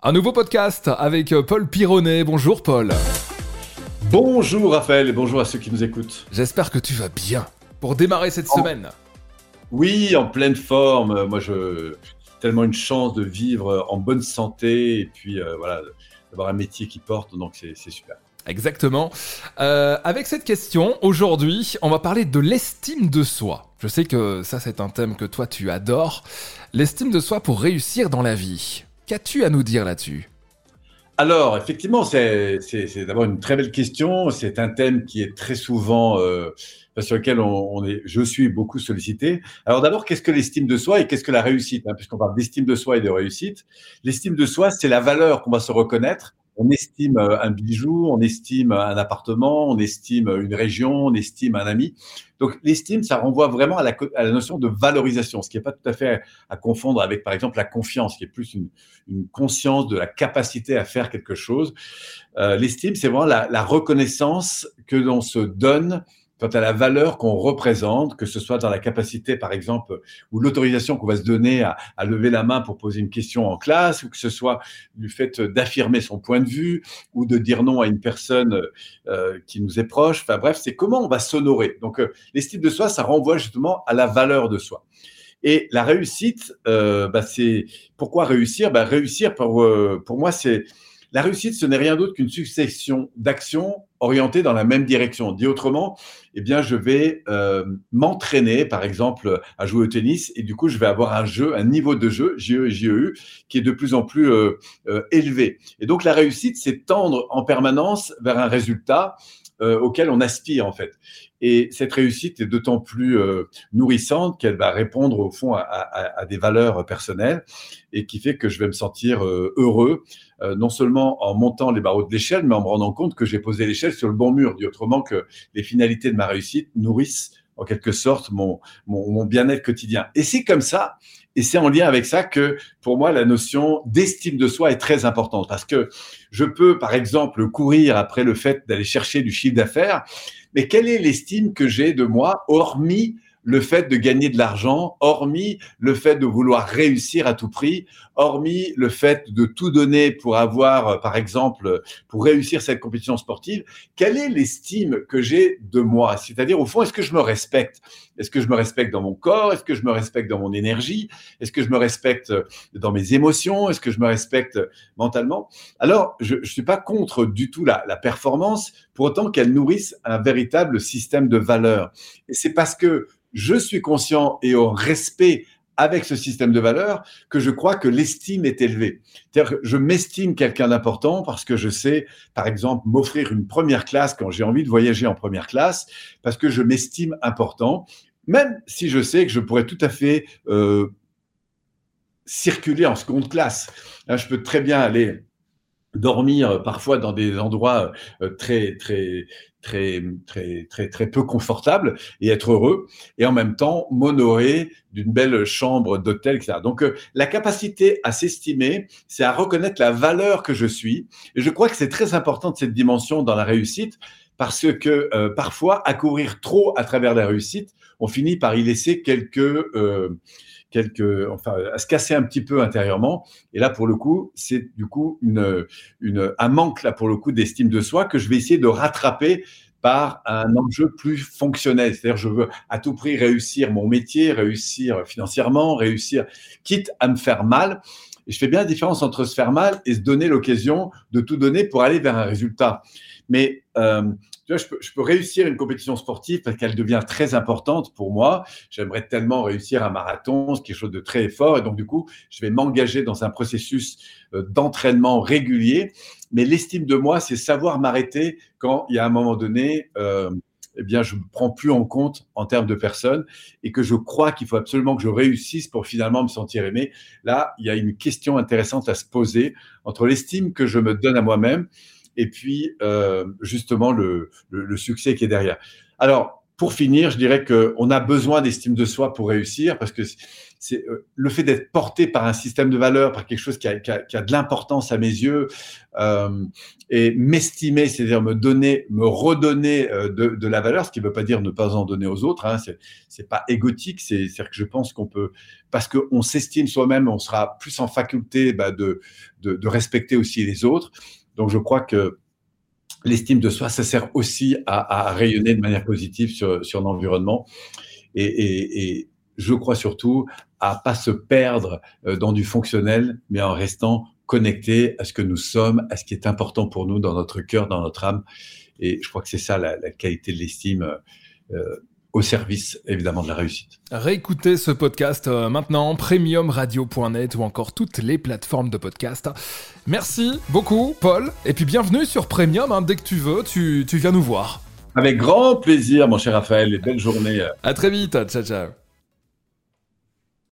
Un nouveau podcast avec Paul Pironnet. Bonjour Paul. Bonjour Raphaël et bonjour à ceux qui nous écoutent. J'espère que tu vas bien pour démarrer cette semaine. Oui, en pleine forme. Moi, je tellement une chance de vivre en bonne santé et puis euh, voilà, d'avoir un métier qui porte, donc c'est super. Exactement. Euh, avec cette question, aujourd'hui, on va parler de l'estime de soi. Je sais que ça, c'est un thème que toi, tu adores. L'estime de soi pour réussir dans la vie. Qu'as-tu à nous dire là-dessus? Alors, effectivement, c'est d'abord une très belle question. C'est un thème qui est très souvent euh, sur lequel on, est, je suis beaucoup sollicité. Alors d'abord, qu'est-ce que l'estime de soi et qu'est-ce que la réussite hein, Puisqu'on parle d'estime de soi et de réussite, l'estime de soi, c'est la valeur qu'on va se reconnaître on estime euh, un bijou, on estime un appartement, on estime une région, on estime un ami. Donc l'estime, ça renvoie vraiment à la, notion de valorisation, ce qui n'est pas tout à fait à, confondre avec, par exemple, la confiance, qui est plus une, conscience de la capacité à faire quelque chose. Euh, l'estime, c'est vraiment la, la reconnaissance que l'on se donne quant à la valeur qu'on représente, que ce soit dans la capacité, par exemple, ou l'autorisation qu'on va se donner à, lever la main pour poser une question en classe, ou que ce soit du fait d'affirmer son point de vue, ou de dire non à une personne euh, qui nous est proche. Enfin bref, c'est comment on va s'honorer. Donc euh, l'estime de soi, ça renvoie justement à la valeur de soi. Et la réussite, euh, bah, c'est pourquoi réussir? Bah, Réussir, pour, pour moi, c'est la réussite, ce n'est rien d'autre qu'une succession d'actions orientées dans la même direction. Dit autrement, eh bien, je vais euh, m'entraîner, par exemple, à jouer au tennis, et du coup, je vais avoir un jeu, un niveau de jeu, GE GEU, qui est de plus en plus euh, euh, élevé. Et donc, la réussite, c'est tendre en permanence vers un résultat auquel on aspire, en fait. Et cette réussite est d'autant plus euh, nourrissante qu'elle va répondre au fond à, des valeurs personnelles et qui fait que je vais me sentir euh, heureux, euh, non seulement en montant les barreaux de l'échelle, mais en me rendant compte que j'ai posé l'échelle sur le bon mur, dit autrement que les finalités de ma réussite nourrissent en quelque sorte mon, mon bien-être quotidien. Et c'est comme ça, et c'est en lien avec ça que, pour moi, la notion d'estime de soi est très importante. Parce que je peux, par exemple, courir après le fait d'aller chercher du chiffre d'affaires, mais quelle est l'estime que j'ai de moi, hormis le fait de gagner de l'argent, hormis le fait de vouloir réussir à tout prix, hormis le fait de tout donner pour avoir, euh, par exemple, pour réussir cette compétition sportive, quelle est l'estime que j'ai de moi? C'est-à-dire, au fond, est-ce que je me respecte? Est-ce que je me respecte dans mon corps? Est-ce que je me respecte dans mon énergie? Est-ce que je me respecte dans mes émotions? Est-ce que je me respecte mentalement? Alors, je ne suis pas contre du tout la, la performance, pour autant qu'elle nourrisse un véritable système de valeurs. Et c'est parce que je suis conscient et au respect avec ce système de valeurs que je crois que l'estime est élevée. C'est-à-dire que je m'estime quelqu'un d'important parce que je sais, par exemple, m'offrir une première classe quand j'ai envie de voyager en première classe, parce que je m'estime important, même si je sais que je pourrais tout à fait euh, circuler en seconde classe. Là, je peux très bien aller dormir parfois dans des endroits euh, très très très très très très peu confortables et être heureux et en même temps m'honorer d'une belle chambre d'hôtel etc. Donc euh, la capacité à s'estimer, c'est à reconnaître la valeur que je suis et je crois que c'est très important de cette dimension dans la réussite parce que euh, parfois à courir trop à travers la réussite, on finit par y laisser quelques quelques, enfin, à se casser un petit peu intérieurement. Et là, pour le coup, c'est du coup une, une, un manque là pour le coup d'estime de soi que je vais essayer de rattraper par un enjeu plus fonctionnel. C'est-à-dire, je veux à tout prix réussir mon métier, réussir financièrement, réussir, quitte à me faire mal. Et je fais bien la différence entre se faire mal et se donner l'occasion de tout donner pour aller vers un résultat. Mais euh, je, peux, réussir une compétition sportive parce qu'elle devient très importante pour moi. J'aimerais tellement réussir un marathon, c'est quelque chose de très fort. Et donc, du coup, je vais m'engager dans un processus euh, d'entraînement régulier. Mais l'estime de moi, c'est savoir m'arrêter quand il y a un moment donné, euh, eh bien, je ne prends plus en compte en termes de personnes et que je crois qu'il faut absolument que je réussisse pour finalement me sentir aimé. Là, il y a une question intéressante à se poser entre l'estime que je me donne à moi-même et puis euh, justement le, succès qui est derrière. Alors, pour finir, je dirais qu'on a besoin d'estime de soi pour réussir parce que c'est euh, le fait d'être porté par un système de valeurs, par quelque chose qui a, de l'importance à mes yeux, euh, et m'estimer, c'est-à-dire me donner, me redonner de, la valeur, ce qui ne veut pas dire ne pas en donner aux autres. Hein, c'est pas égotique, c'est-à-dire que je pense qu'on peut, parce qu'on s'estime soi-même, on sera plus en faculté bah, de, de respecter aussi les autres. Donc je crois que l'estime de soi, ça sert aussi à, rayonner de manière positive sur, l'environnement. Et, je crois surtout à pas se perdre euh, dans du fonctionnel, mais en restant connecté à ce que nous sommes, à ce qui est important pour nous dans notre cœur, dans notre âme. Et je crois que c'est ça la, la, qualité de l'estime. Euh, au service évidemment de la réussite. Réécoutez ce podcast euh, maintenant, premiumradio.net ou encore toutes les plateformes de podcast. Merci beaucoup Paul, et puis bienvenue sur Premium, hein. dès que tu veux, tu, tu viens nous voir. Avec grand plaisir mon cher Raphaël, et belle journée. À très vite, ciao ciao.